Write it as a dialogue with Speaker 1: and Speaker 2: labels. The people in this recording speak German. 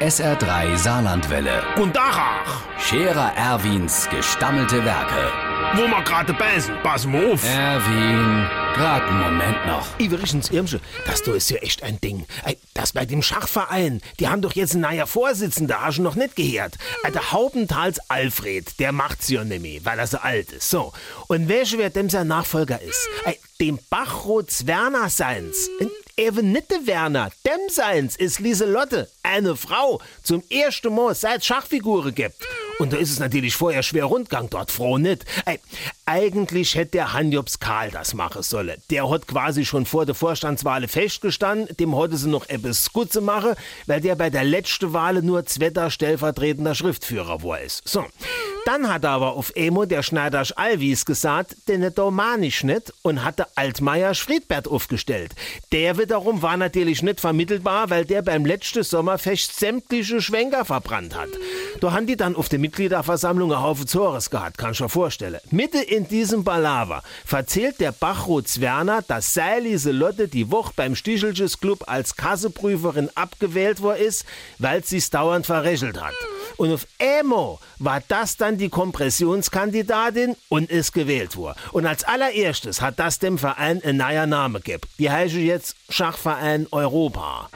Speaker 1: SR3 Saarlandwelle.
Speaker 2: Und Dachach,
Speaker 1: Scherer Erwins gestammelte Werke.
Speaker 2: wo wir gerade beißen, pass mal auf.
Speaker 1: Erwin, grad einen Moment noch.
Speaker 3: Iverichens Irmsche, das du ist ja echt ein Ding. Das bei dem Schachverein, die haben doch jetzt einen neuer Vorsitzender, hast du noch nicht gehört. Der Haupentals Alfred, der macht's ja mehr, weil er so alt ist. So. Und welcher wer dem sein Nachfolger ist? Dem Bachrots Werner seins. Eben nicht der Werner, dem seins ist Lieselotte, eine Frau, zum ersten Mal seit Schachfiguren gibt. Und da ist es natürlich vorher schwer Rundgang dort, froh nicht. Ey, eigentlich hätte der Hanjobs Karl das machen sollen. Der hat quasi schon vor der Vorstandswahl festgestanden, dem heute sie noch etwas gut zu machen, weil der bei der letzten Wahl nur zweiter stellvertretender Schriftführer war ist. So. Dann hat aber auf Emo der Schneidersch Alvis gesagt, den da man ich nicht und hatte Altmaier Friedbert aufgestellt. Der wiederum war natürlich nicht vermittelbar, weil der beim letzten Sommerfest sämtliche Schwenker verbrannt hat. Da haben die dann auf der Mitgliederversammlung einen Haufen Zores gehabt, kann ich mir vorstellen. Mitte in diesem Palaver verzählt der Bachrots Werner, dass Seilise Lotte die Woche beim Stichelches Club als Kasseprüferin abgewählt worden ist, weil sie's dauernd verrechelt hat. Und auf Emo war das dann die Kompressionskandidatin und ist gewählt worden. Und als allererstes hat das dem Verein ein neuer Name gegeben. Die heißt jetzt Schachverein Europa.